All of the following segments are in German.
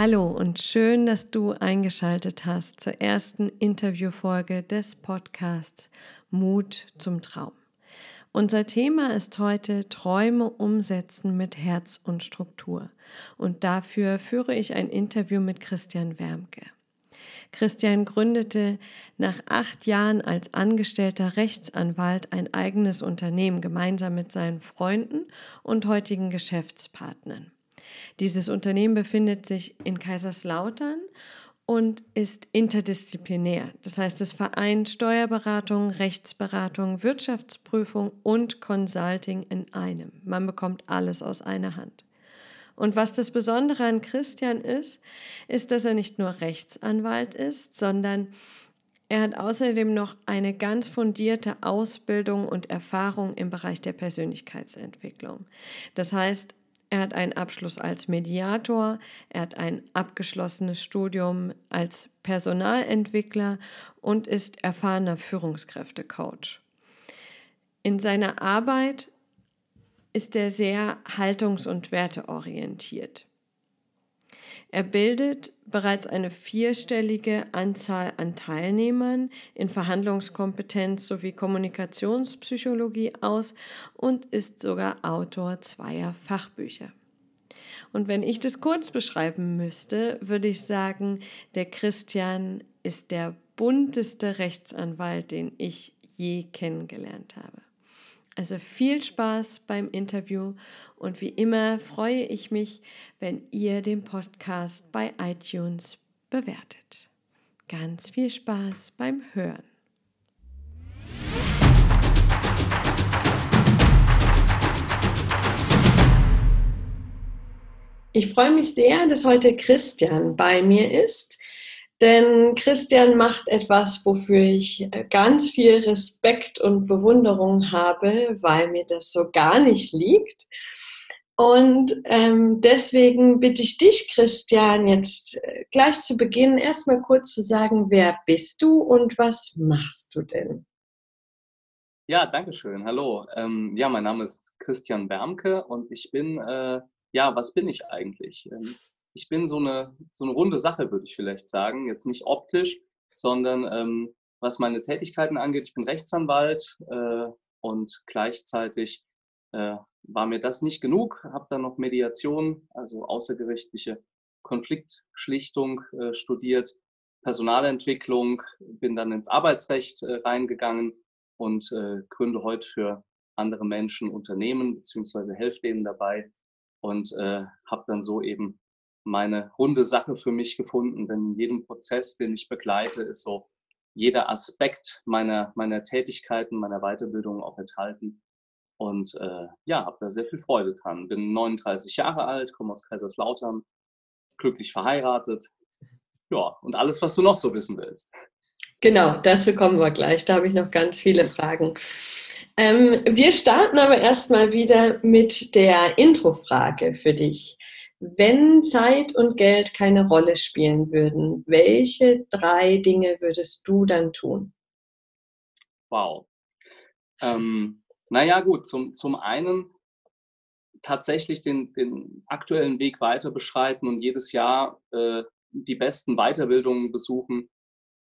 Hallo und schön, dass du eingeschaltet hast zur ersten Interviewfolge des Podcasts Mut zum Traum. Unser Thema ist heute Träume umsetzen mit Herz und Struktur. Und dafür führe ich ein Interview mit Christian Wermke. Christian gründete nach acht Jahren als angestellter Rechtsanwalt ein eigenes Unternehmen gemeinsam mit seinen Freunden und heutigen Geschäftspartnern. Dieses Unternehmen befindet sich in Kaiserslautern und ist interdisziplinär. Das heißt, es vereint Steuerberatung, Rechtsberatung, Wirtschaftsprüfung und Consulting in einem. Man bekommt alles aus einer Hand. Und was das Besondere an Christian ist, ist, dass er nicht nur Rechtsanwalt ist, sondern er hat außerdem noch eine ganz fundierte Ausbildung und Erfahrung im Bereich der Persönlichkeitsentwicklung. Das heißt, er hat einen Abschluss als Mediator, er hat ein abgeschlossenes Studium als Personalentwickler und ist erfahrener Führungskräftecoach. In seiner Arbeit ist er sehr haltungs- und werteorientiert. Er bildet bereits eine vierstellige Anzahl an Teilnehmern in Verhandlungskompetenz sowie Kommunikationspsychologie aus und ist sogar Autor zweier Fachbücher. Und wenn ich das kurz beschreiben müsste, würde ich sagen, der Christian ist der bunteste Rechtsanwalt, den ich je kennengelernt habe. Also viel Spaß beim Interview und wie immer freue ich mich, wenn ihr den Podcast bei iTunes bewertet. Ganz viel Spaß beim Hören. Ich freue mich sehr, dass heute Christian bei mir ist. Denn Christian macht etwas, wofür ich ganz viel Respekt und Bewunderung habe, weil mir das so gar nicht liegt. Und ähm, deswegen bitte ich dich, Christian, jetzt äh, gleich zu Beginn erstmal kurz zu sagen, wer bist du und was machst du denn? Ja, danke schön. Hallo. Ähm, ja, mein Name ist Christian Bermke und ich bin, äh, ja, was bin ich eigentlich? Ähm, ich bin so eine, so eine runde Sache, würde ich vielleicht sagen. Jetzt nicht optisch, sondern ähm, was meine Tätigkeiten angeht. Ich bin Rechtsanwalt äh, und gleichzeitig äh, war mir das nicht genug. Habe dann noch Mediation, also außergerichtliche Konfliktschlichtung äh, studiert, Personalentwicklung, bin dann ins Arbeitsrecht äh, reingegangen und äh, gründe heute für andere Menschen Unternehmen beziehungsweise helfe denen dabei und habe dann so eben meine runde Sache für mich gefunden, denn in jedem Prozess, den ich begleite, ist so jeder Aspekt meiner, meiner Tätigkeiten, meiner Weiterbildung auch enthalten. Und äh, ja, habe da sehr viel Freude dran. Bin 39 Jahre alt, komme aus Kaiserslautern, glücklich verheiratet. Ja, und alles, was du noch so wissen willst. Genau, dazu kommen wir gleich. Da habe ich noch ganz viele Fragen. Ähm, wir starten aber erstmal wieder mit der Introfrage für dich. Wenn Zeit und Geld keine Rolle spielen würden, welche drei Dinge würdest du dann tun? Wow. Ähm, naja, gut, zum, zum einen tatsächlich den, den aktuellen Weg weiter beschreiten und jedes Jahr äh, die besten Weiterbildungen besuchen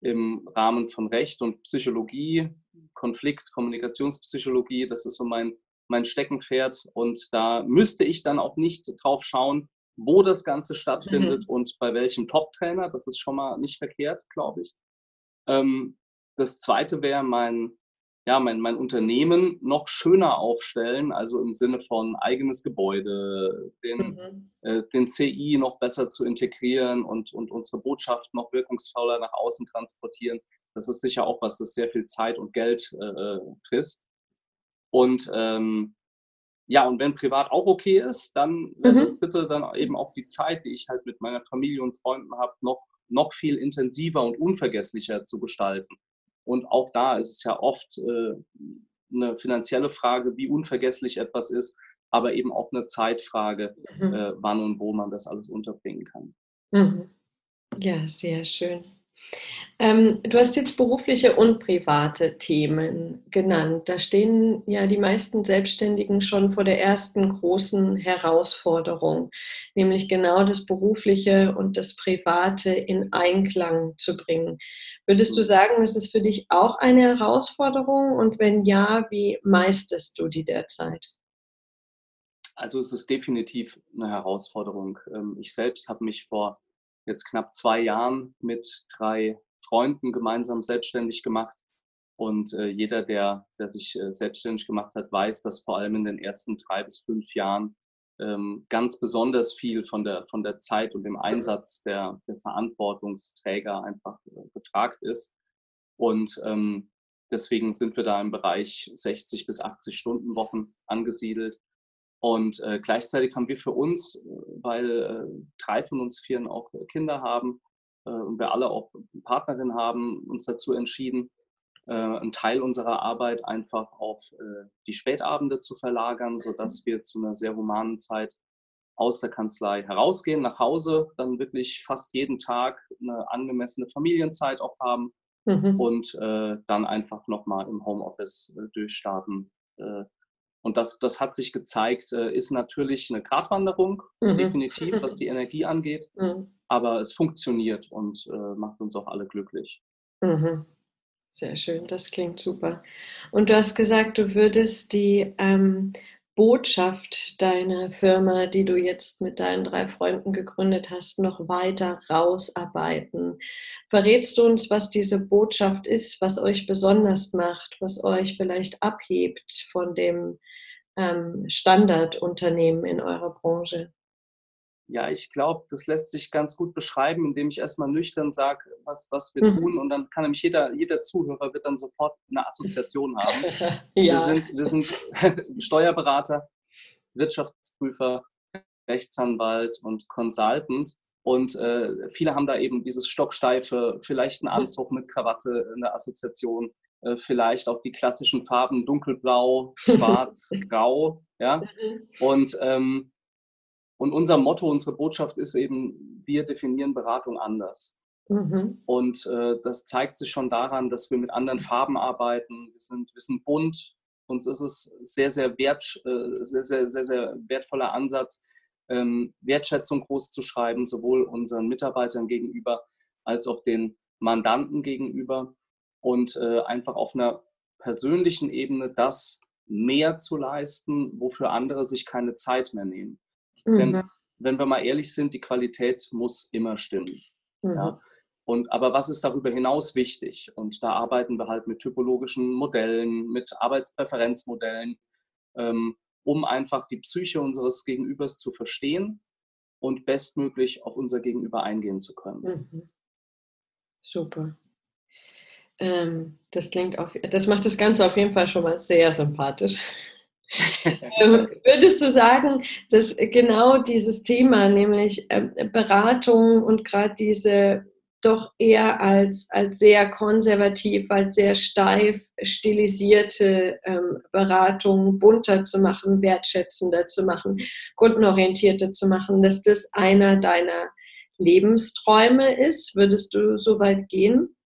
im Rahmen von Recht und Psychologie, Konflikt, Kommunikationspsychologie. Das ist so mein, mein Steckenpferd. Und da müsste ich dann auch nicht drauf schauen, wo das Ganze stattfindet mhm. und bei welchem Top-Trainer. Das ist schon mal nicht verkehrt, glaube ich. Ähm, das zweite wäre mein, ja, mein, mein Unternehmen noch schöner aufstellen, also im Sinne von eigenes Gebäude, den, mhm. äh, den CI noch besser zu integrieren und, und unsere Botschaft noch wirkungsvoller nach außen transportieren. Das ist sicher auch was, das sehr viel Zeit und Geld äh, frisst. Und ähm, ja, und wenn privat auch okay ist, dann mhm. das dritte dann eben auch die Zeit, die ich halt mit meiner Familie und Freunden habe, noch, noch viel intensiver und unvergesslicher zu gestalten. Und auch da ist es ja oft äh, eine finanzielle Frage, wie unvergesslich etwas ist, aber eben auch eine Zeitfrage, mhm. äh, wann und wo man das alles unterbringen kann. Mhm. Ja, sehr schön. Ähm, du hast jetzt berufliche und private Themen genannt. Da stehen ja die meisten Selbstständigen schon vor der ersten großen Herausforderung, nämlich genau das Berufliche und das Private in Einklang zu bringen. Würdest du sagen, ist für dich auch eine Herausforderung? Und wenn ja, wie meisterst du die derzeit? Also es ist definitiv eine Herausforderung. Ähm, ich selbst habe mich vor jetzt knapp zwei Jahren mit drei Freunden gemeinsam selbstständig gemacht. Und äh, jeder, der, der sich äh, selbstständig gemacht hat, weiß, dass vor allem in den ersten drei bis fünf Jahren ähm, ganz besonders viel von der, von der Zeit und dem Einsatz der, der Verantwortungsträger einfach äh, gefragt ist. Und ähm, deswegen sind wir da im Bereich 60 bis 80 Stunden Wochen angesiedelt. Und äh, gleichzeitig haben wir für uns, äh, weil äh, drei von uns Vieren auch Kinder haben und wir alle auch Partnerin haben, uns dazu entschieden, äh, einen Teil unserer Arbeit einfach auf äh, die Spätabende zu verlagern, sodass wir zu einer sehr humanen Zeit aus der Kanzlei herausgehen, nach Hause, dann wirklich fast jeden Tag eine angemessene Familienzeit auch haben mhm. und äh, dann einfach nochmal im Homeoffice äh, durchstarten. Äh, und das, das hat sich gezeigt, äh, ist natürlich eine Gratwanderung, mhm. definitiv, was die Energie angeht. Mhm. Aber es funktioniert und äh, macht uns auch alle glücklich. Mhm. Sehr schön, das klingt super. Und du hast gesagt, du würdest die ähm, Botschaft deiner Firma, die du jetzt mit deinen drei Freunden gegründet hast, noch weiter rausarbeiten. Verrätst du uns, was diese Botschaft ist, was euch besonders macht, was euch vielleicht abhebt von dem ähm, Standardunternehmen in eurer Branche? Ja, ich glaube, das lässt sich ganz gut beschreiben, indem ich erstmal nüchtern sage, was, was wir mhm. tun. Und dann kann nämlich jeder, jeder Zuhörer wird dann sofort eine Assoziation haben. ja. Wir sind, wir sind Steuerberater, Wirtschaftsprüfer, Rechtsanwalt und Consultant. Und äh, viele haben da eben dieses Stocksteife, vielleicht einen mhm. Anzug mit Krawatte in der Assoziation, äh, vielleicht auch die klassischen Farben dunkelblau, schwarz, grau. Ja? Mhm. Und ähm, und unser Motto, unsere Botschaft ist eben, wir definieren Beratung anders. Mhm. Und äh, das zeigt sich schon daran, dass wir mit anderen Farben arbeiten. Wir sind, wir sind bunt. Uns ist es sehr, sehr, wert, äh, sehr, sehr, sehr, sehr wertvoller Ansatz, ähm, Wertschätzung groß zu schreiben, sowohl unseren Mitarbeitern gegenüber als auch den Mandanten gegenüber. Und äh, einfach auf einer persönlichen Ebene das mehr zu leisten, wofür andere sich keine Zeit mehr nehmen. Mhm. Denn wenn wir mal ehrlich sind, die Qualität muss immer stimmen. Mhm. Ja? Und, aber was ist darüber hinaus wichtig? Und da arbeiten wir halt mit typologischen Modellen, mit Arbeitspräferenzmodellen, ähm, um einfach die Psyche unseres Gegenübers zu verstehen und bestmöglich auf unser Gegenüber eingehen zu können. Mhm. Super. Ähm, das klingt auf, das macht das Ganze auf jeden Fall schon mal sehr sympathisch. Ähm, würdest du sagen, dass genau dieses Thema, nämlich ähm, Beratung und gerade diese doch eher als, als sehr konservativ, als sehr steif stilisierte ähm, Beratung bunter zu machen, wertschätzender zu machen, kundenorientierter zu machen, dass das einer deiner Lebensträume ist? Würdest du so weit gehen?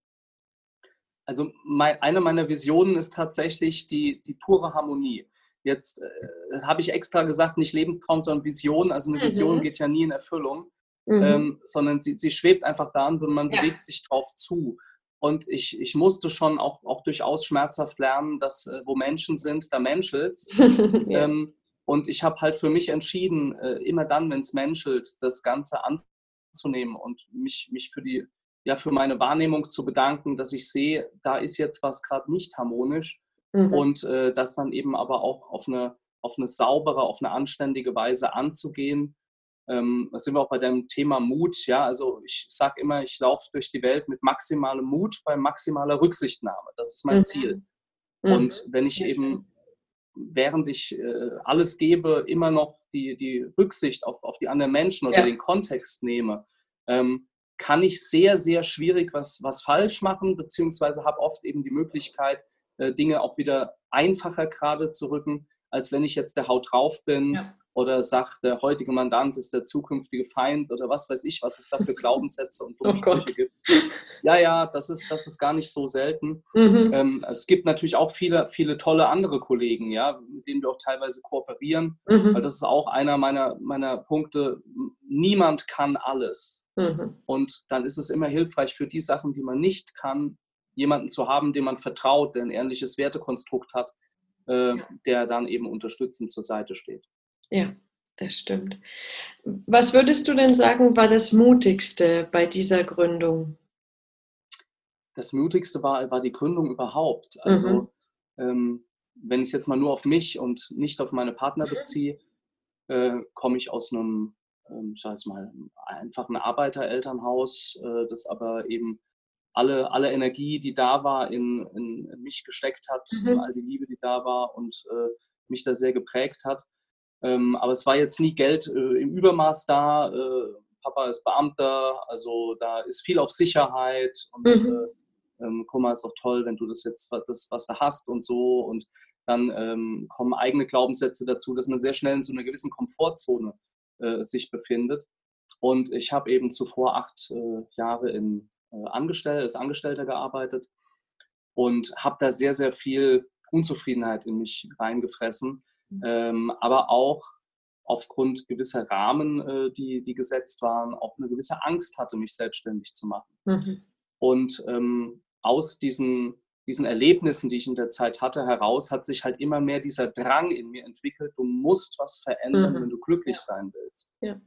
Also mein, eine meiner Visionen ist tatsächlich die, die pure Harmonie. Jetzt äh, habe ich extra gesagt, nicht Lebenstraum, sondern Vision. Also eine Vision mhm. geht ja nie in Erfüllung, mhm. ähm, sondern sie, sie schwebt einfach da und man ja. bewegt sich drauf zu. Und ich, ich musste schon auch, auch durchaus schmerzhaft lernen, dass äh, wo Menschen sind, da menschelt ähm, Und ich habe halt für mich entschieden, äh, immer dann, wenn es menschelt, das Ganze anzunehmen und mich, mich für die ja für meine Wahrnehmung zu bedanken, dass ich sehe, da ist jetzt was gerade nicht harmonisch mhm. und äh, das dann eben aber auch auf eine, auf eine saubere, auf eine anständige Weise anzugehen. Ähm, da sind wir auch bei dem Thema Mut. Ja, also ich sage immer, ich laufe durch die Welt mit maximalem Mut bei maximaler Rücksichtnahme. Das ist mein mhm. Ziel. Mhm. Und wenn ich eben, während ich äh, alles gebe, immer noch die, die Rücksicht auf, auf die anderen Menschen oder ja. den Kontext nehme, ähm, kann ich sehr, sehr schwierig was, was falsch machen, beziehungsweise habe oft eben die Möglichkeit, äh, Dinge auch wieder einfacher gerade zu rücken, als wenn ich jetzt der Haut drauf bin ja. oder sagt, der heutige Mandant ist der zukünftige Feind oder was weiß ich, was es da für Glaubenssätze und oh Sprüche gibt. Ja, ja, das ist, das ist gar nicht so selten. Mhm. Ähm, es gibt natürlich auch viele, viele tolle andere Kollegen, ja, mit denen wir auch teilweise kooperieren, mhm. weil das ist auch einer meiner, meiner Punkte. Niemand kann alles. Mhm. Und dann ist es immer hilfreich für die Sachen, die man nicht kann, jemanden zu haben, dem man vertraut, der ein ähnliches Wertekonstrukt hat, äh, ja. der dann eben unterstützend zur Seite steht. Ja, das stimmt. Was würdest du denn sagen, war das Mutigste bei dieser Gründung? Das Mutigste war, war die Gründung überhaupt. Also, mhm. ähm, wenn ich es jetzt mal nur auf mich und nicht auf meine Partner mhm. beziehe, äh, komme ich aus einem, ähm, ich sage mal, einfachen Arbeiterelternhaus, äh, das aber eben alle, alle Energie, die da war, in, in, mich gesteckt hat, mhm. all die Liebe, die da war und äh, mich da sehr geprägt hat. Ähm, aber es war jetzt nie Geld äh, im Übermaß da. Äh, Papa ist Beamter, also da ist viel auf Sicherheit und mhm. äh, ähm, guck mal, ist auch toll, wenn du das jetzt, das, was du hast und so. Und dann ähm, kommen eigene Glaubenssätze dazu, dass man sehr schnell in so einer gewissen Komfortzone äh, sich befindet. Und ich habe eben zuvor acht äh, Jahre in, Angestellt, als Angestellter gearbeitet und habe da sehr, sehr viel Unzufriedenheit in mich reingefressen Mhm. ähm, aber auch aufgrund gewisser Rahmen, äh, die, die gesetzt waren, auch eine gewisse Angst hatte, mich selbstständig zu machen. Mhm. Und ähm, aus diesen, diesen Erlebnissen, die ich in der Zeit hatte, heraus hat sich halt immer mehr dieser Drang in mir entwickelt, du musst was verändern, mhm. wenn du glücklich ja. sein willst. Ja.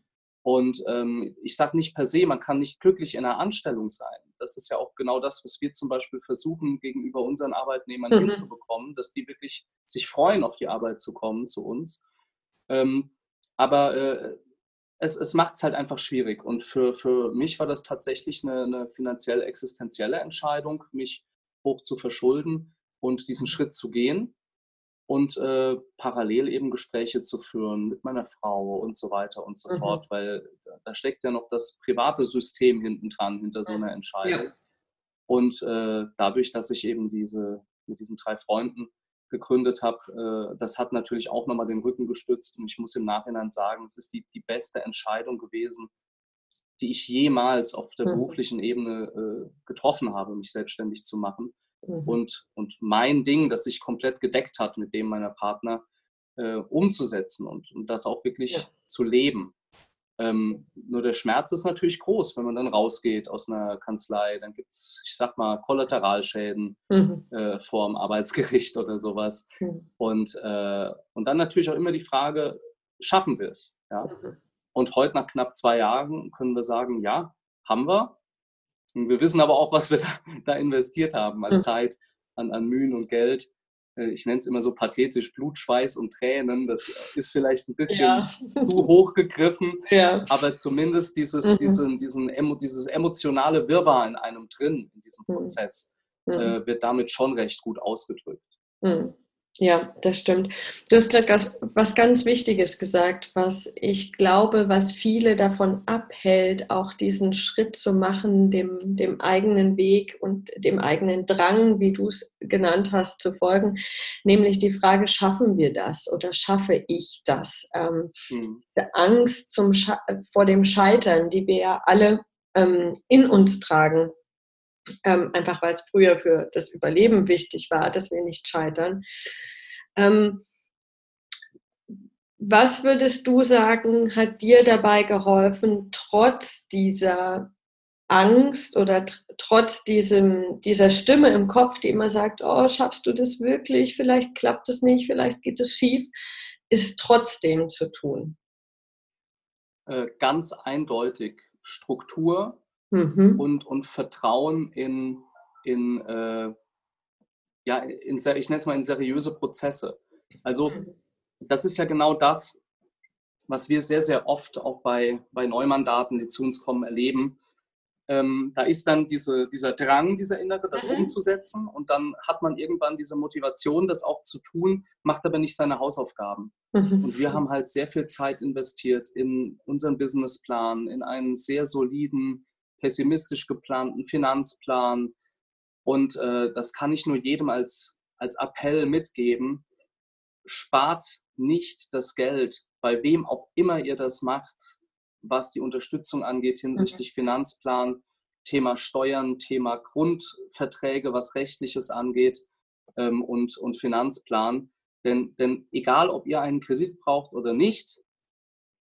Und ähm, ich sage nicht per se, man kann nicht glücklich in einer Anstellung sein. Das ist ja auch genau das, was wir zum Beispiel versuchen, gegenüber unseren Arbeitnehmern mhm. hinzubekommen, dass die wirklich sich freuen, auf die Arbeit zu kommen zu uns. Ähm, aber äh, es, es macht es halt einfach schwierig. Und für, für mich war das tatsächlich eine, eine finanziell existenzielle Entscheidung, mich hoch zu verschulden und diesen. Schritt zu gehen und äh, parallel eben Gespräche zu führen mit meiner Frau und so weiter und so mhm. fort, weil da steckt ja noch das private System hinten dran, hinter so einer Entscheidung. Ja. Und äh, dadurch, dass ich eben diese mit diesen drei Freunden gegründet habe, äh, das hat natürlich auch nochmal den Rücken gestützt und ich muss im Nachhinein sagen, es ist die, die beste Entscheidung gewesen, die ich jemals auf der mhm. beruflichen Ebene äh, getroffen habe, mich selbstständig zu machen mhm. und, und mein Ding, das sich komplett gedeckt hat mit dem meiner Partner, äh, umzusetzen und, und das auch wirklich ja. zu leben. Ähm, nur der Schmerz ist natürlich groß, wenn man dann rausgeht aus einer Kanzlei. Dann gibt es, ich sag mal, Kollateralschäden mhm. äh, vor dem Arbeitsgericht oder sowas. Mhm. Und, äh, und dann natürlich auch immer die Frage, schaffen wir es? Ja? Mhm. Und heute nach knapp zwei Jahren können wir sagen, ja, haben wir. Wir wissen aber auch, was wir da, da investiert haben an mhm. Zeit, an, an Mühen und Geld. Äh, ich nenne es immer so pathetisch, Blut, Schweiß und Tränen. Das ist vielleicht ein bisschen ja. zu hoch gegriffen, ja. aber zumindest dieses, mhm. diesen, diesen, dieses emotionale Wirrwarr in einem drin, in diesem mhm. Prozess, mhm. äh, wird damit schon recht gut ausgedrückt. Mhm. Ja, das stimmt. Du hast gerade was ganz Wichtiges gesagt, was ich glaube, was viele davon abhält, auch diesen Schritt zu machen, dem, dem eigenen Weg und dem eigenen Drang, wie du es genannt hast, zu folgen, nämlich die Frage, schaffen wir das oder schaffe ich das? Ähm, mhm. Angst zum vor dem Scheitern, die wir ja alle ähm, in uns tragen, ähm, einfach weil es früher für das Überleben wichtig war, dass wir nicht scheitern. Ähm, was würdest du sagen, hat dir dabei geholfen, trotz dieser Angst oder trotz diesem, dieser Stimme im Kopf, die immer sagt, oh, schaffst du das wirklich, vielleicht klappt es nicht, vielleicht geht es schief, ist trotzdem zu tun? Äh, ganz eindeutig Struktur mhm. und, und Vertrauen in, in, äh, ja, in, ich nenne es mal in seriöse Prozesse. Also mhm. das ist ja genau das, was wir sehr, sehr oft auch bei, bei Neumandaten, die zu uns kommen, erleben. Ähm, da ist dann diese, dieser Drang, dieser Innere, das mhm. umzusetzen und dann hat man irgendwann diese Motivation, das auch zu tun, macht aber nicht seine Hausaufgaben. Mhm. Und wir haben halt sehr viel Zeit investiert in unseren Businessplan, in einen sehr soliden pessimistisch geplanten Finanzplan. Und äh, das kann ich nur jedem als, als Appell mitgeben. Spart nicht das Geld bei wem auch immer ihr das macht, was die Unterstützung angeht hinsichtlich mhm. Finanzplan, Thema Steuern, Thema Grundverträge, was rechtliches angeht ähm, und, und Finanzplan. Denn, denn egal, ob ihr einen Kredit braucht oder nicht,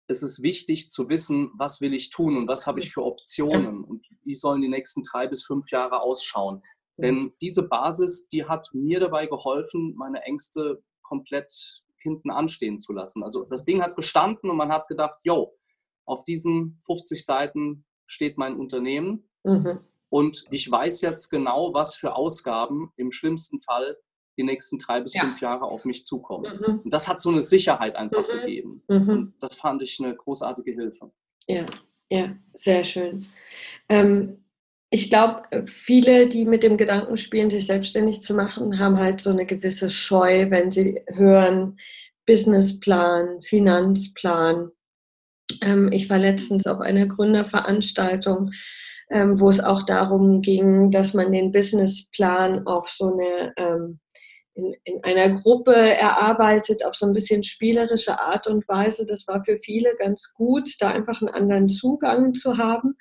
es ist wichtig zu wissen, was will ich tun und was habe ich für Optionen und wie sollen die nächsten drei bis fünf Jahre ausschauen. Denn diese Basis, die hat mir dabei geholfen, meine Ängste komplett hinten anstehen zu lassen. Also das Ding hat bestanden und man hat gedacht, yo, auf diesen 50 Seiten steht mein Unternehmen mhm. und ich weiß jetzt genau, was für Ausgaben im schlimmsten Fall die nächsten drei bis ja. fünf Jahre auf mich zukommen. Mhm. Und das hat so eine Sicherheit einfach mhm. gegeben. Mhm. Und das fand ich eine großartige Hilfe. Ja, ja, sehr schön. Ähm, ich glaube, viele, die mit dem Gedanken spielen, sich selbstständig zu machen, haben halt so eine gewisse Scheu, wenn sie hören, Businessplan, Finanzplan. Ähm, ich war letztens auf einer Gründerveranstaltung, ähm, wo es auch darum ging, dass man den Businessplan auf so eine ähm, in, in einer Gruppe erarbeitet, auf so ein bisschen spielerische Art und Weise. Das war für viele ganz gut, da einfach einen anderen Zugang zu haben.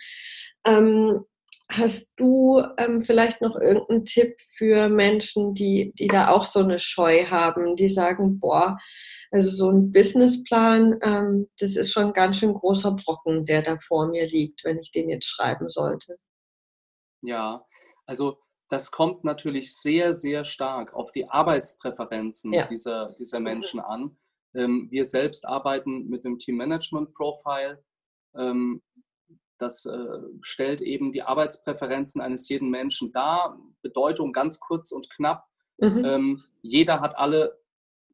Ähm, hast du ähm, vielleicht noch irgendeinen Tipp für Menschen, die, die da auch so eine Scheu haben, die sagen, boah, also so ein Businessplan, ähm, das ist schon ein ganz schön großer Brocken, der da vor mir liegt, wenn ich den jetzt schreiben sollte. Ja, also das kommt natürlich sehr, sehr stark auf die Arbeitspräferenzen ja. dieser, dieser mhm. Menschen an. Ähm, wir selbst arbeiten mit dem Team Management Profile. Ähm, das äh, stellt eben die Arbeitspräferenzen eines jeden Menschen dar. Bedeutung ganz kurz und knapp. Mhm. Ähm, jeder hat alle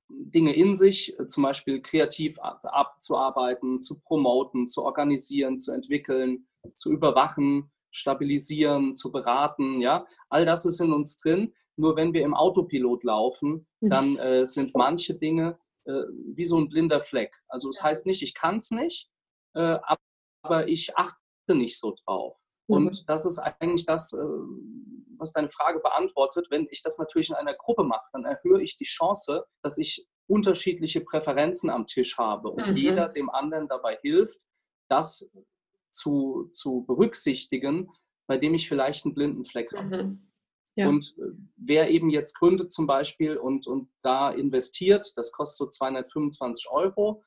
Dinge in sich, äh, zum Beispiel kreativ abzuarbeiten, zu promoten, zu organisieren, zu entwickeln, zu überwachen, stabilisieren, zu beraten, ja, all das ist in uns drin. Nur wenn wir im Autopilot laufen, dann äh, sind manche Dinge äh, wie so ein blinder Fleck. Also das heißt nicht, ich kann es nicht, äh, aber ich achte nicht so drauf. Mhm. Und das ist eigentlich das, äh, was deine Frage beantwortet. Wenn ich das natürlich in einer Gruppe mache, dann erhöhe ich die Chance, dass ich unterschiedliche Präferenzen am Tisch habe und mhm. jeder dem anderen dabei hilft, das zu, zu berücksichtigen, bei dem ich vielleicht einen blinden Fleck habe. Mhm. Ja. Und äh, wer eben jetzt gründet zum Beispiel und, und da investiert, das kostet so 225 Euro,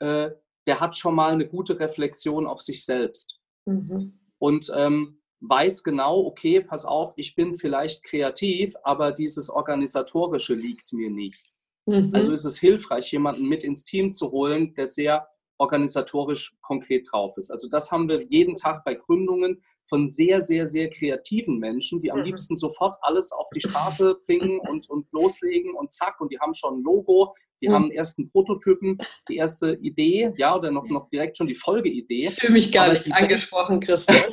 äh, der hat schon mal eine gute Reflexion auf sich selbst. Mhm. Und ähm, weiß genau, okay, pass auf, ich bin vielleicht kreativ, aber dieses Organisatorische liegt mir nicht. Mhm. Also ist es hilfreich, jemanden mit ins Team zu holen, der sehr organisatorisch konkret drauf ist. Also das haben wir jeden Tag bei Gründungen von sehr, sehr, sehr kreativen Menschen, die am mhm. liebsten sofort alles auf die Straße bringen und, und loslegen und zack, und die haben schon ein Logo, die mhm. haben ersten Prototypen, die erste Idee, ja, oder noch, noch direkt schon die Folgeidee. Ich fühle mich gar Aber nicht angesprochen, Christian.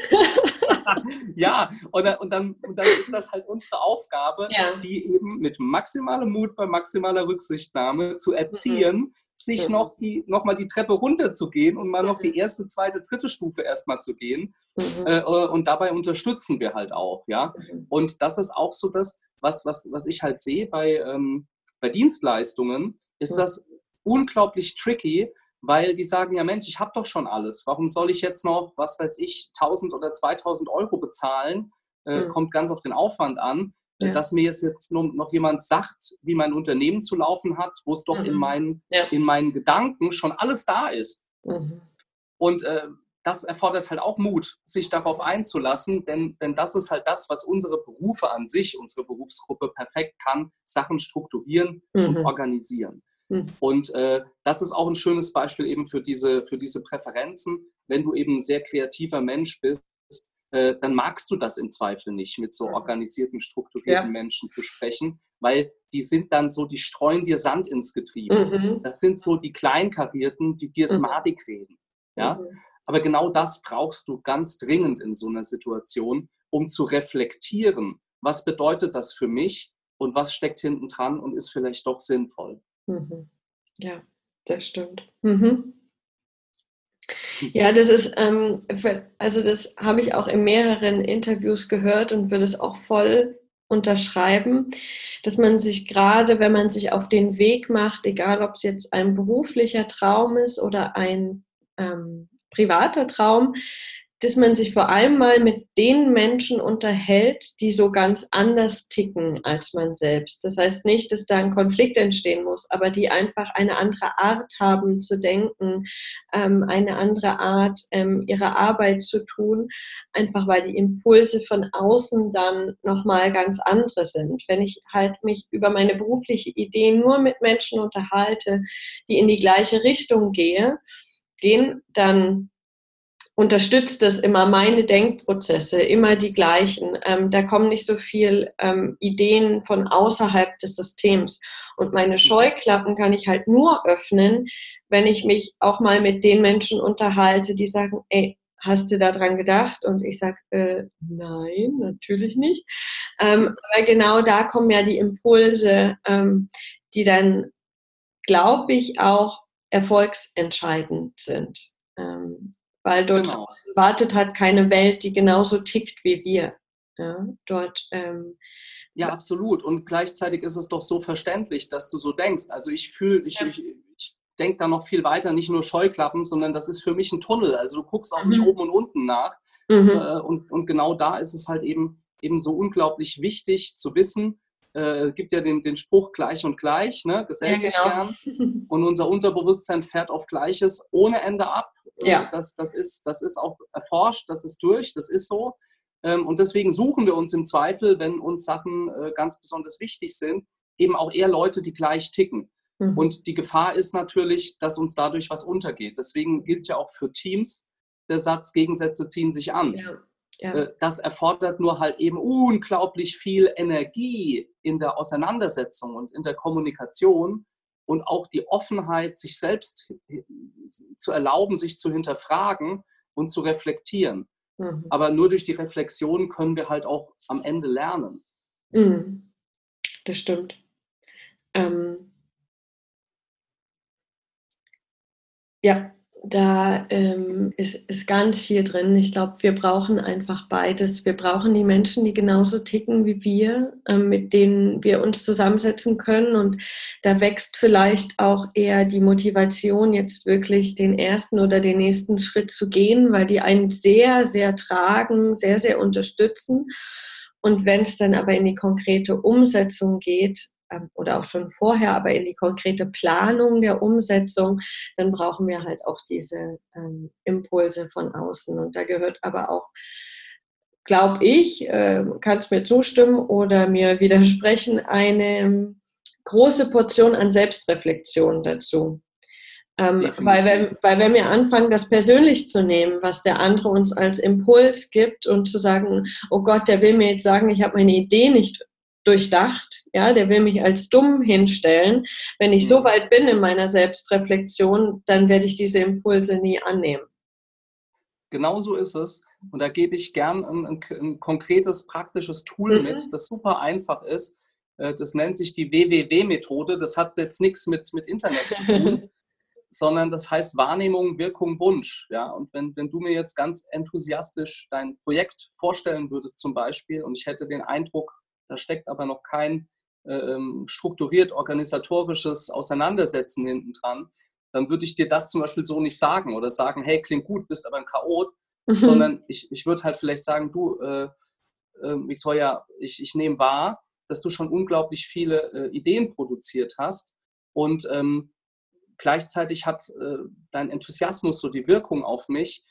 ja, und, und, dann, und dann ist das halt unsere Aufgabe, ja. die eben mit maximalem Mut bei maximaler Rücksichtnahme zu erziehen, mhm sich mhm. noch, die, noch mal die Treppe runter zu gehen und mal mhm. noch die mhm. erste, zweite, dritte Stufe erstmal zu gehen. Mhm. Äh, äh, und dabei unterstützen wir halt auch, ja. Mhm. Und das ist auch so das, was, was, was ich halt sehe bei, ähm, bei Dienstleistungen, ist mhm. das unglaublich tricky, weil die sagen ja, Mensch, ich habe doch schon alles. Warum soll ich jetzt noch, was weiß ich, 1000 oder 2000 Euro bezahlen? Äh, kommt ganz auf den Aufwand an. Ja. Dass mir jetzt, jetzt noch jemand sagt, wie mein Unternehmen zu laufen hat, wo es doch mhm. in, meinen, ja. in meinen Gedanken schon alles da ist. Mhm. Und äh, das erfordert halt auch Mut, sich darauf einzulassen, denn, denn das ist halt das, was unsere Berufe an sich, unsere Berufsgruppe perfekt kann, Sachen strukturieren mhm. und organisieren. Mhm. Und äh, das ist auch ein schönes Beispiel eben für diese, für diese Präferenzen. Wenn du eben ein sehr kreativer Mensch bist, äh, dann magst du das im Zweifel nicht, mit so mhm. organisierten, strukturierten ja. Menschen zu sprechen, weil die sind dann so, die streuen dir Sand ins Getriebe. Mhm. Das sind so die Kleinkarierten, die dir mhm. smartig reden. Ja? Mhm. Aber genau das brauchst du ganz dringend in so einer Situation, um zu reflektieren, was bedeutet das für mich und was steckt hinten dran und ist vielleicht doch sinnvoll. Mhm. Ja, das stimmt. Mhm. Ja, das ist, ähm, also das habe ich auch in mehreren Interviews gehört und würde es auch voll unterschreiben, dass man sich gerade, wenn man sich auf den Weg macht, egal ob es jetzt ein beruflicher Traum ist oder ein ähm, privater Traum, dass man sich vor allem mal mit den Menschen unterhält, die so ganz anders ticken als man selbst. Das heißt nicht, dass da ein Konflikt entstehen muss, aber die einfach eine andere Art haben zu denken, ähm, eine andere Art, ähm, ihre Arbeit zu tun, einfach weil die Impulse von außen dann nochmal ganz andere sind. Wenn ich halt mich über meine berufliche Idee nur mit Menschen unterhalte, die in die gleiche Richtung gehe, gehen, dann unterstützt das immer meine Denkprozesse, immer die gleichen. Ähm, da kommen nicht so viel ähm, Ideen von außerhalb des Systems. Und meine mhm. Scheuklappen kann ich halt nur öffnen, wenn ich mich auch mal mit den Menschen unterhalte, die sagen, ey, hast du daran gedacht? Und ich sage, äh, nein, natürlich nicht. Ähm, aber genau da kommen ja die Impulse, ähm, die dann, glaube ich, auch erfolgsentscheidend sind. Ähm, weil dort genau. wartet halt keine Welt, die genauso tickt wie wir. Ja, dort. Ähm, ja, absolut. Und gleichzeitig ist es doch so verständlich, dass du so denkst. Also ich fühle, ich, ja. ich, ich denke da noch viel weiter, nicht nur Scheuklappen, sondern das ist für mich ein Tunnel. Also du guckst auch mhm. nicht oben und unten nach. Mhm. Das, äh, und, und genau da ist es halt eben, eben so unglaublich wichtig zu wissen, äh, gibt ja den, den Spruch gleich und gleich, ne? gesellt ja, genau. sich gern. Und unser Unterbewusstsein fährt auf Gleiches ohne Ende ab. Ja. Das, das, ist, das ist auch erforscht, das ist durch, das ist so. Ähm, und deswegen suchen wir uns im Zweifel, wenn uns Sachen äh, ganz besonders wichtig sind, eben auch eher Leute, die gleich ticken. Mhm. Und die Gefahr ist natürlich, dass uns dadurch was untergeht. Deswegen gilt ja auch für Teams der Satz, Gegensätze ziehen sich an. Ja. Ja. Äh, das erfordert nur halt eben unglaublich viel Energie in der Auseinandersetzung und in der Kommunikation und auch die Offenheit, sich selbst zu erlauben, sich zu hinterfragen und zu reflektieren. Mhm. Aber nur durch die Reflexion können wir halt auch am Ende lernen. Mhm. Das stimmt. Ähm ja, da ähm, ist, ist ganz viel drin. Ich glaube, wir brauchen einfach beides. Wir brauchen die Menschen, die genauso ticken wie wir, ähm, mit denen wir uns zusammensetzen können. Und da wächst vielleicht auch eher die Motivation, jetzt wirklich den ersten oder den nächsten Schritt zu gehen, weil die einen sehr, sehr tragen, sehr, sehr unterstützen. Und wenn es dann aber in die konkrete Umsetzung geht, oder auch schon vorher, aber in die konkrete Planung der Umsetzung, dann brauchen wir halt auch diese ähm, Impulse von außen. Und da gehört aber auch, glaube ich, äh, kannst mir zustimmen oder mir widersprechen, eine große Portion an Selbstreflexion dazu. Ähm, weil, wenn, weil wenn wir anfangen, das persönlich zu nehmen, was der andere uns als Impuls gibt und zu sagen, oh Gott, der will mir jetzt sagen, ich habe meine Idee nicht durchdacht, ja, der will mich als dumm hinstellen. Wenn ich so mhm. weit bin in meiner Selbstreflexion, dann werde ich diese Impulse nie annehmen. Genau so ist es. Und da gebe ich gern ein, ein, ein konkretes, praktisches Tool mhm. mit, das super einfach ist. Äh, das nennt sich die WWW-Methode. Das hat jetzt nichts mit, mit Internet zu tun, sondern das heißt Wahrnehmung, Wirkung, Wunsch. Ja? Und wenn, wenn du mir jetzt ganz enthusiastisch dein Projekt vorstellen würdest zum Beispiel und ich hätte den Eindruck, da steckt aber noch kein ähm, strukturiert organisatorisches Auseinandersetzen hinten dran. Dann würde ich dir das zum Beispiel so nicht sagen oder sagen, hey, klingt gut, bist aber ein Chaot, mhm. sondern ich, ich würde halt vielleicht sagen, du, äh, äh, Victoria, ich, ich nehme wahr, dass du schon unglaublich viele äh, Ideen produziert hast und ähm, gleichzeitig hat äh, dein Enthusiasmus so die Wirkung auf mich,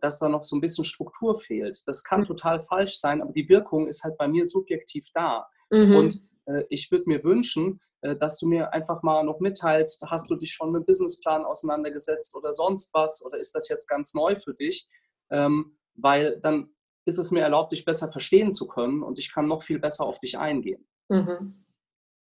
dass da noch so ein bisschen Struktur fehlt. Das kann mhm. total falsch sein, aber die Wirkung ist halt bei mir subjektiv da. Mhm. Und äh, ich würde mir wünschen, äh, dass du mir einfach mal noch mitteilst, hast du dich schon mit Businessplan auseinandergesetzt oder sonst was oder ist das jetzt ganz neu für dich? Ähm, weil dann ist es mir erlaubt, dich besser verstehen zu können und ich kann noch viel besser auf dich eingehen. Mhm.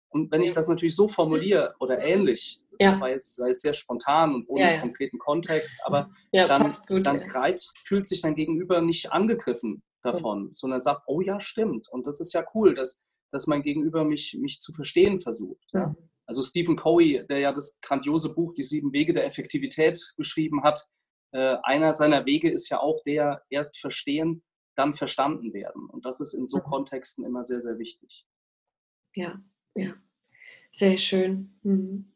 Und wenn ich das natürlich so formuliere oder ähnlich, das ja. war, jetzt, war, jetzt, sehr spontan und ohne ja, ja. konkreten Kontext, aber dann, gut, dann greifst, fühlt sich dein Gegenüber nicht angegriffen davon, sondern sagt, oh ja, stimmt. Und das ist ja cool, dass, dass mein Gegenüber mich, mich zu verstehen versucht. Also Stephen Covey, der ja das grandiose Buch Die sieben Wege der Effektivität geschrieben hat, äh, einer seiner Wege ist ja auch der, erst verstehen, dann verstanden werden. Und das ist in so mhm. Kontexten immer sehr, sehr wichtig. Ja, ja. Sehr schön. Mhm.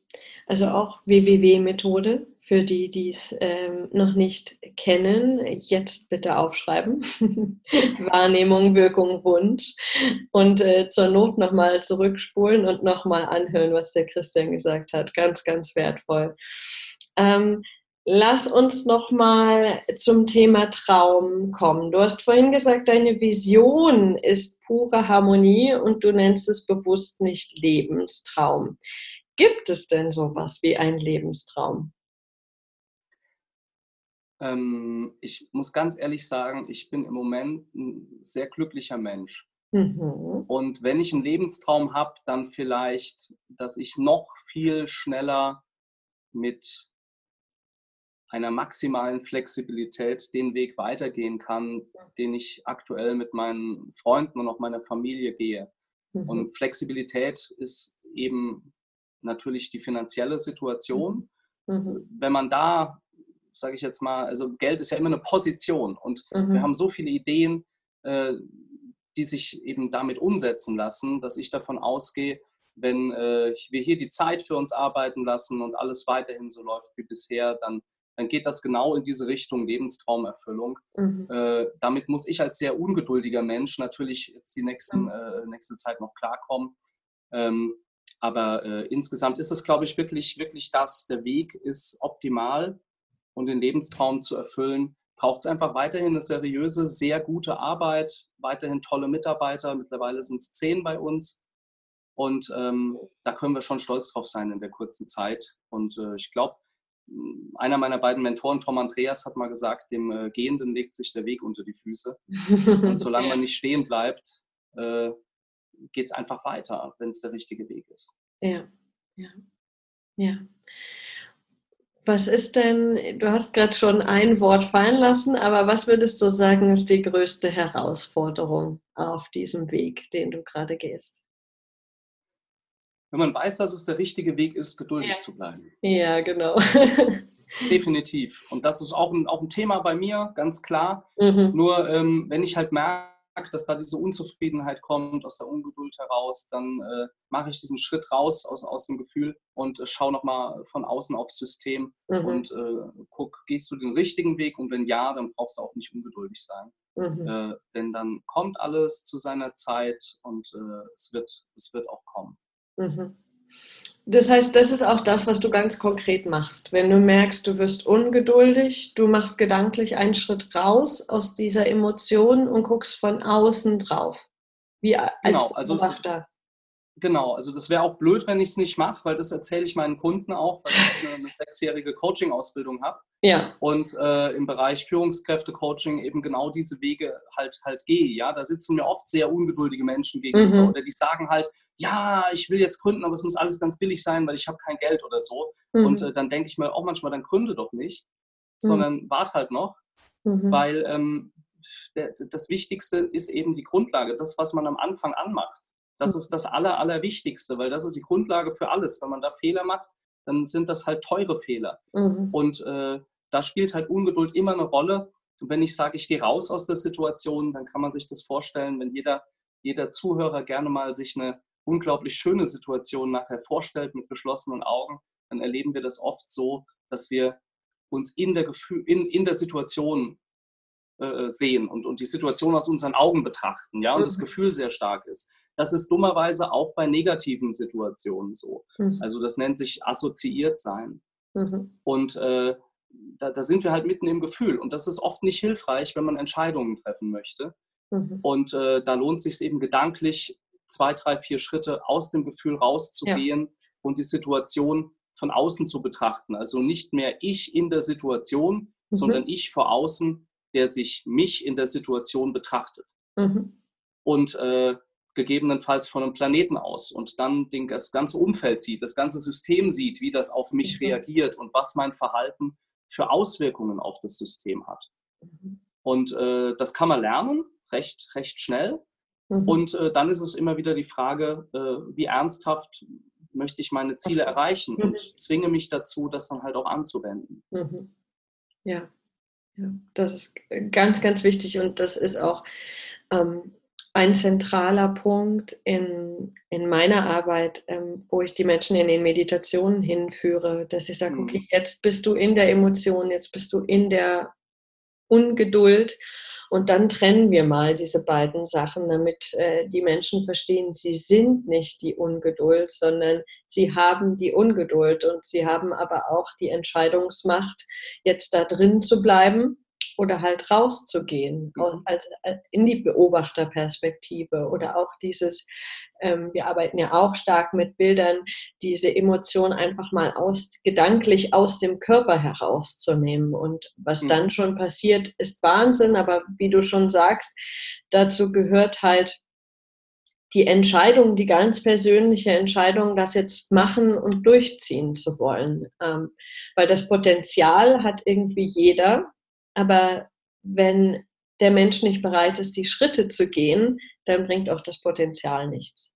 Also auch WWW-Methode für die, die es ähm, noch nicht kennen. Jetzt bitte aufschreiben. Wahrnehmung, Wirkung, Wunsch. Und äh, zur Not nochmal zurückspulen und nochmal anhören, was der Christian gesagt hat. Ganz, ganz wertvoll. Ähm, Lass uns noch mal zum Thema Traum kommen. Du hast vorhin gesagt, deine Vision ist pure Harmonie und du nennst es bewusst nicht Lebenstraum. Gibt es denn sowas wie ein Lebenstraum? Ähm, ich muss ganz ehrlich sagen, ich bin im Moment ein sehr glücklicher Mensch. Mhm. Und wenn ich einen Lebenstraum habe, dann vielleicht, dass ich noch viel schneller mit einer maximalen Flexibilität den Weg weitergehen kann, den ich aktuell mit meinen Freunden und auch meiner Familie gehe. Mhm. Und Flexibilität ist eben natürlich die finanzielle Situation. Mhm. mhm. Wenn man da, sage ich jetzt mal, also Geld ist ja immer eine Position und mhm. wir haben so viele Ideen, äh, die sich eben damit umsetzen lassen, dass ich davon ausgehe, wenn äh, wir hier die Zeit für uns arbeiten lassen und alles weiterhin so läuft wie bisher, dann dann geht das genau in diese Richtung Lebenstraumerfüllung. Mhm. Äh, damit muss ich als sehr ungeduldiger Mensch natürlich jetzt die nächsten, mhm. äh, nächste Zeit noch klarkommen. Ähm, aber äh, insgesamt ist es, glaube ich, wirklich, wirklich das. Der Weg ist optimal und den Lebenstraum zu erfüllen, braucht es einfach weiterhin eine seriöse, sehr gute Arbeit, weiterhin tolle Mitarbeiter. Mittlerweile sind es zehn bei uns. Und ähm, da können wir schon stolz drauf sein in der kurzen Zeit. Und äh, ich glaube, einer meiner beiden Mentoren, Tom Andreas, hat mal gesagt, dem äh, Gehenden legt sich der Weg unter die Füße. Und solange man nicht stehen bleibt, äh, geht es einfach weiter, wenn es der richtige Weg ist. Ja, ja, ja. Was ist denn, du hast gerade schon ein Wort fallen lassen, aber was würdest du sagen, ist die größte Herausforderung auf diesem Weg, den du gerade gehst? Wenn man weiß, dass es der richtige Weg ist, geduldig ja. zu bleiben. Ja, genau. Definitiv. Und das ist auch ein, auch ein Thema bei mir, ganz klar. Mhm. Nur ähm, wenn ich halt merke, dass da diese Unzufriedenheit kommt, aus der Ungeduld heraus, dann äh, mache ich diesen Schritt raus aus, aus dem Gefühl und äh, schaue nochmal von außen aufs System mhm. und äh, guck, gehst du den richtigen Weg? Und wenn ja, dann brauchst du auch nicht ungeduldig sein. Mhm. Äh, denn dann kommt alles zu seiner Zeit und äh, es, wird, es wird auch kommen. Mhm. Das heißt, das ist auch das, was du ganz konkret machst. Wenn du merkst, du wirst ungeduldig, du machst gedanklich einen Schritt raus aus dieser Emotion und guckst von außen drauf. Wie als genau, also Beobachter. Genau, also das wäre auch blöd, wenn ich es nicht mache, weil das erzähle ich meinen Kunden auch, weil ich eine, eine sechsjährige Coaching-Ausbildung habe. Ja. Und äh, im Bereich Führungskräfte-Coaching eben genau diese Wege halt halt gehe. Ja, da sitzen mir oft sehr ungeduldige Menschen gegenüber mhm. oder die sagen halt, ja, ich will jetzt gründen, aber es muss alles ganz billig sein, weil ich habe kein Geld oder so. Mhm. Und äh, dann denke ich mir auch manchmal, dann gründe doch nicht, mhm. sondern wart halt noch, mhm. weil ähm, der, das Wichtigste ist eben die Grundlage, das, was man am Anfang anmacht. Das ist das Aller, Allerwichtigste, weil das ist die Grundlage für alles. Wenn man da Fehler macht, dann sind das halt teure Fehler. Mhm. Und äh, da spielt halt Ungeduld immer eine Rolle. Und wenn ich sage, ich gehe raus aus der Situation, dann kann man sich das vorstellen, wenn jeder, jeder Zuhörer gerne mal sich eine unglaublich schöne Situation nachher vorstellt mit geschlossenen Augen, dann erleben wir das oft so, dass wir uns in der, Gefühl, in, in der Situation äh, sehen und, und die Situation aus unseren Augen betrachten, ja, und mhm. das Gefühl sehr stark ist. Das ist dummerweise auch bei negativen Situationen so. Mhm. Also das nennt sich assoziiert sein. Mhm. Und äh, da, da, sind wir halt mitten im Gefühl. Und das ist oft nicht hilfreich, wenn man Entscheidungen treffen möchte. Mhm. Und äh, da lohnt sich eben gedanklich, zwei, drei, vier Schritte aus dem Gefühl rauszugehen ja. und die Situation von außen zu betrachten. Also nicht mehr ich in der Situation, mhm. sondern ich vor außen, der sich mich in der Situation betrachtet. Mhm. Und äh, gegebenenfalls von einem Planeten aus und dann den, das ganze Umfeld sieht, das ganze System sieht, wie das auf mich mhm. reagiert und was mein Verhalten für Auswirkungen auf das System hat. Mhm. Und äh, das kann man lernen, recht, recht schnell. Mhm. Und äh, dann ist es immer wieder die Frage, äh, wie ernsthaft möchte ich meine Ziele erreichen mhm. und zwinge mich dazu, das dann halt auch anzuwenden. Mhm. Ja, ja, das ist ganz, ganz wichtig und das ist auch ähm, ein zentraler Punkt in, in meiner Arbeit, ähm, wo ich die Menschen in den Meditationen hinführe, dass ich sage, mhm. okay, jetzt bist du in der Emotion, jetzt bist du in der Ungeduld und dann trennen wir mal diese beiden Sachen, damit äh, die Menschen verstehen, sie sind nicht die Ungeduld, sondern sie haben die Ungeduld und sie haben aber auch die Entscheidungsmacht, jetzt da drin zu bleiben oder halt rauszugehen mhm. als, als, in die Beobachterperspektive oder auch dieses, ähm, wir arbeiten ja auch stark mit Bildern, diese Emotion einfach mal aus, gedanklich aus dem Körper herauszunehmen. Und was mhm. dann schon passiert, ist Wahnsinn, aber wie du schon sagst, dazu gehört halt die Entscheidung, die ganz persönliche Entscheidung, das jetzt machen und durchziehen zu wollen. Ähm, weil das Potenzial hat irgendwie jeder, aber wenn der Mensch nicht bereit ist, die Schritte zu gehen, dann bringt auch das Potenzial nichts.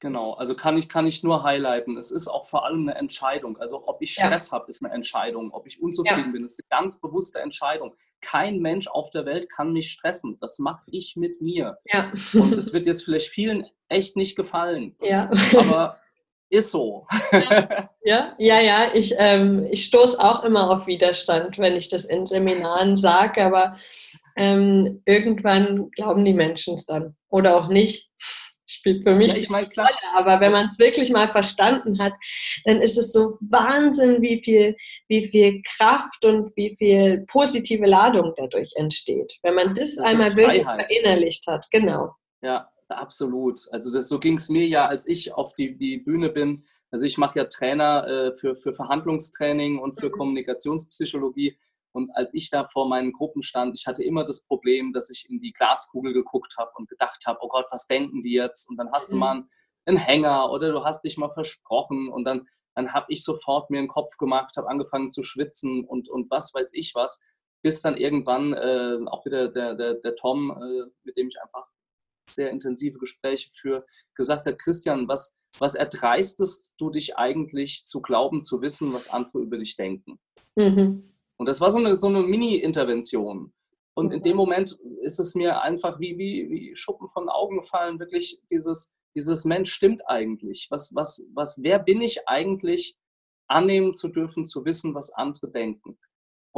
Genau, also kann ich, kann ich nur highlighten. Es ist auch vor allem eine Entscheidung. Also ob ich Stress ja. habe, ist eine Entscheidung. Ob ich unzufrieden ja. bin, ist eine ganz bewusste Entscheidung. Kein Mensch auf der Welt kann mich stressen. Das mache ich mit mir. Ja. Und es wird jetzt vielleicht vielen echt nicht gefallen. Ja. Aber ist so. Ja, ja, ja. Ich, ähm, ich stoße auch immer auf Widerstand, wenn ich das in Seminaren sage, aber ähm, irgendwann glauben die Menschen es dann. Oder auch nicht. Spielt für mich ja, ich mein, klar. Rolle. Aber wenn man es wirklich mal verstanden hat, dann ist es so Wahnsinn, wie viel, wie viel Kraft und wie viel positive Ladung dadurch entsteht. Wenn man das, das einmal wirklich verinnerlicht hat. Genau. Ja, absolut. Also das, so ging es mir ja, als ich auf die, die Bühne bin. Also ich mache ja Trainer äh, für, für Verhandlungstraining und für mhm. Kommunikationspsychologie. Und als ich da vor meinen Gruppen stand, ich hatte immer das Problem, dass ich in die Glaskugel geguckt habe und gedacht habe, oh Gott, was denken die jetzt? Und dann hast mhm. du mal einen Hänger oder du hast dich mal versprochen und dann, dann habe ich sofort mir einen Kopf gemacht, habe angefangen zu schwitzen und, und was weiß ich was, bis dann irgendwann äh, auch wieder der, der, der Tom, äh, mit dem ich einfach sehr intensive Gespräche für, gesagt hat, Christian, was, was erdreistest du dich eigentlich zu glauben, zu wissen, was andere über dich denken? Mhm. Und das war so eine, so eine Mini-Intervention. Und in dem mhm. Moment ist es mir einfach wie, wie, wie Schuppen von Augen gefallen, wirklich dieses, dieses Mensch stimmt eigentlich. Was, was, was, wer bin ich eigentlich, annehmen zu dürfen, zu wissen, was andere denken?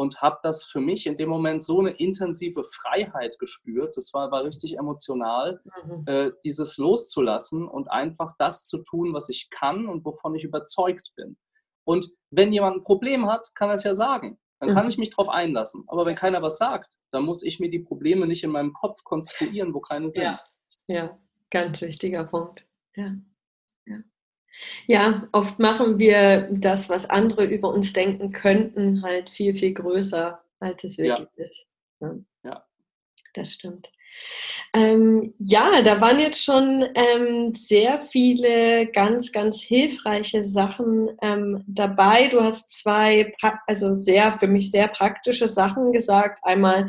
Und habe das für mich in dem Moment so eine intensive Freiheit gespürt. Das war, war richtig emotional, mhm. äh, dieses loszulassen und einfach das zu tun, was ich kann und wovon ich überzeugt bin. Und wenn jemand ein Problem hat, kann er es ja sagen. Dann kann mhm. ich mich darauf einlassen. Aber wenn keiner was sagt, dann muss ich mir die Probleme nicht in meinem Kopf konstruieren, wo keine sind. Ja, ja. ganz wichtiger Punkt. Ja. Ja, oft machen wir das, was andere über uns denken könnten, halt viel, viel größer, als es wirklich ja. ist. Ja. ja. Das stimmt. Ähm, ja, da waren jetzt schon ähm, sehr viele ganz, ganz hilfreiche Sachen ähm, dabei. Du hast zwei, also sehr, für mich sehr praktische Sachen gesagt. Einmal,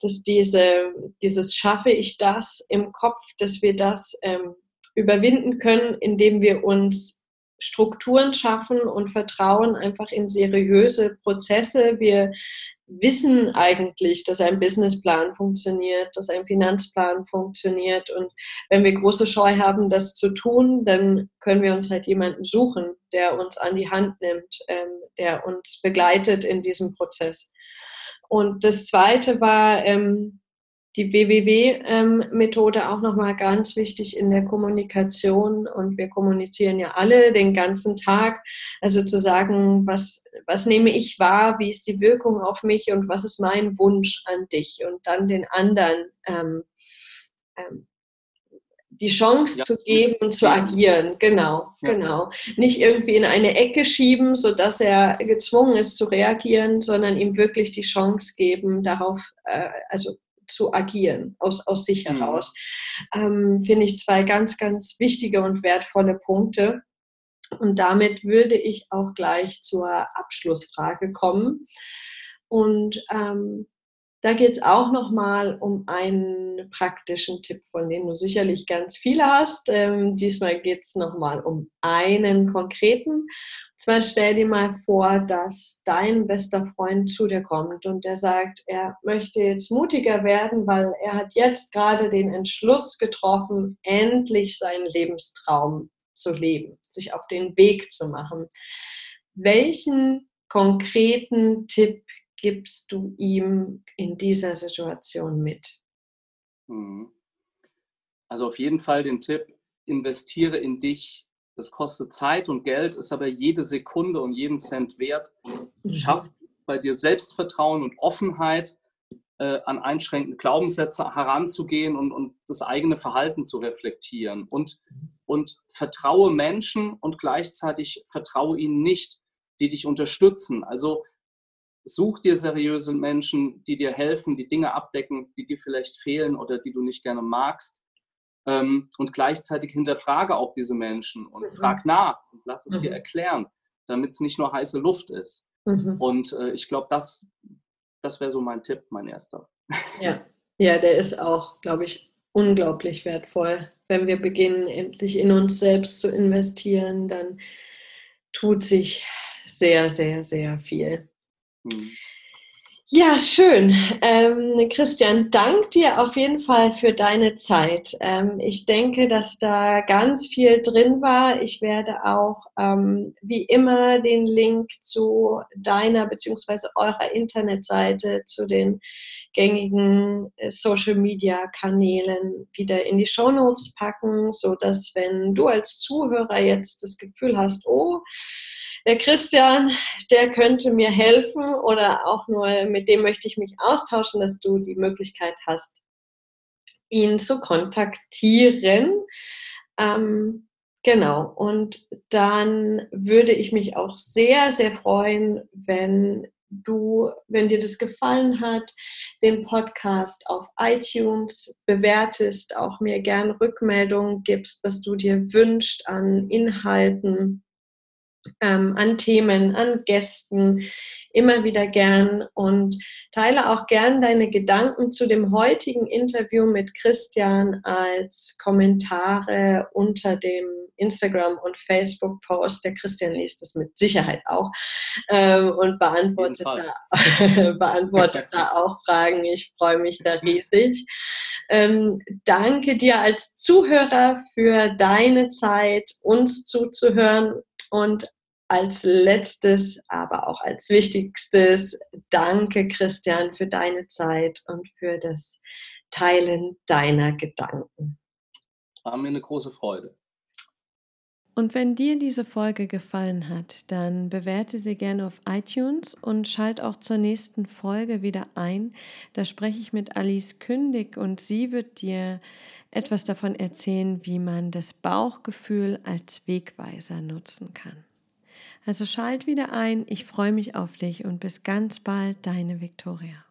dass diese, dieses schaffe ich das im Kopf, dass wir das ähm, überwinden können, indem wir uns Strukturen schaffen und Vertrauen einfach in seriöse Prozesse. Wir wissen eigentlich, dass ein Businessplan funktioniert, dass ein Finanzplan funktioniert. Und wenn wir große Scheu haben, das zu tun, dann können wir uns halt jemanden suchen, der uns an die Hand nimmt, ähm, der uns begleitet in diesem Prozess. Und das Zweite war, ähm, die WWW-Methode auch nochmal ganz wichtig in der Kommunikation. Und wir kommunizieren ja alle den ganzen Tag. Also zu sagen, was, was nehme ich wahr, wie ist die Wirkung auf mich und was ist mein Wunsch an dich? Und dann den anderen ähm, ähm, die Chance ja. zu geben und zu agieren. Genau, ja. genau. Nicht irgendwie in eine Ecke schieben, sodass er gezwungen ist zu reagieren, sondern ihm wirklich die Chance geben, darauf, äh, also zu agieren, aus, aus sich mhm. heraus. Ähm, Finde ich zwei ganz, ganz wichtige und wertvolle Punkte. Und damit würde ich auch gleich zur Abschlussfrage kommen. Und ähm, da geht es auch nochmal um einen praktischen Tipp, von dem du sicherlich ganz viele hast. Ähm, diesmal geht es nochmal um einen konkreten. Und zwar stell dir mal vor, dass dein bester Freund zu dir kommt und der sagt, er möchte jetzt mutiger werden, weil er hat jetzt gerade den Entschluss getroffen, endlich seinen Lebenstraum zu leben, sich auf den Weg zu machen. Welchen konkreten Tipp gibst du ihm in dieser Situation mit? Mhm. Also auf jeden Fall den Tipp, investiere in dich. Das kostet Zeit und Geld, ist aber jede Sekunde und jeden Cent wert. Mhm. Schafft bei dir Selbstvertrauen und Offenheit, äh, an einschränkende Glaubenssätze heranzugehen und, und das eigene Verhalten zu reflektieren. Und, und vertraue Menschen und gleichzeitig vertraue ihnen nicht, die dich unterstützen. Also such dir seriöse Menschen, die dir helfen, die Dinge abdecken, die dir vielleicht fehlen oder die du nicht gerne magst. Ähm, und gleichzeitig hinterfrage auch diese Menschen und mhm. frag nach und lass es mhm. dir erklären, damit es nicht nur heiße Luft ist. Mhm. Und äh, ich glaube, das, das wäre so mein Tipp, mein erster. Ja. ja, der ist auch, glaube ich, unglaublich wertvoll. Wenn wir beginnen, endlich in uns selbst zu investieren, dann tut sich sehr, sehr, sehr viel. Mhm. Ja, schön. Ähm, Christian, dank dir auf jeden Fall für deine Zeit. Ähm, ich denke, dass da ganz viel drin war. Ich werde auch ähm, wie immer den Link zu deiner bzw. eurer Internetseite, zu den gängigen äh, Social Media Kanälen wieder in die Show Notes packen, sodass wenn du als Zuhörer jetzt das Gefühl hast, oh, der Christian, der könnte mir helfen oder auch nur mit dem möchte ich mich austauschen, dass du die Möglichkeit hast, ihn zu kontaktieren. Ähm, genau, und dann würde ich mich auch sehr, sehr freuen, wenn du, wenn dir das gefallen hat, den Podcast auf iTunes bewertest, auch mir gern Rückmeldungen gibst, was du dir wünschst an Inhalten ähm, an Themen, an Gästen, immer wieder gern und teile auch gern deine Gedanken zu dem heutigen Interview mit Christian als Kommentare unter dem Instagram- und Facebook-Post. Der Christian liest das mit Sicherheit auch ähm, und beantwortet, da, beantwortet da auch Fragen. Ich freue mich da riesig. Ähm, danke dir als Zuhörer für deine Zeit, uns zuzuhören und als letztes, aber auch als wichtigstes, danke Christian für deine Zeit und für das Teilen deiner Gedanken. War mir eine große Freude. Und wenn dir diese Folge gefallen hat, dann bewerte sie gerne auf iTunes und schalt auch zur nächsten Folge wieder ein. Da spreche ich mit Alice Kündig und sie wird dir etwas davon erzählen, wie man das Bauchgefühl als Wegweiser nutzen kann. Also schalt wieder ein, ich freue mich auf dich und bis ganz bald, deine Viktoria.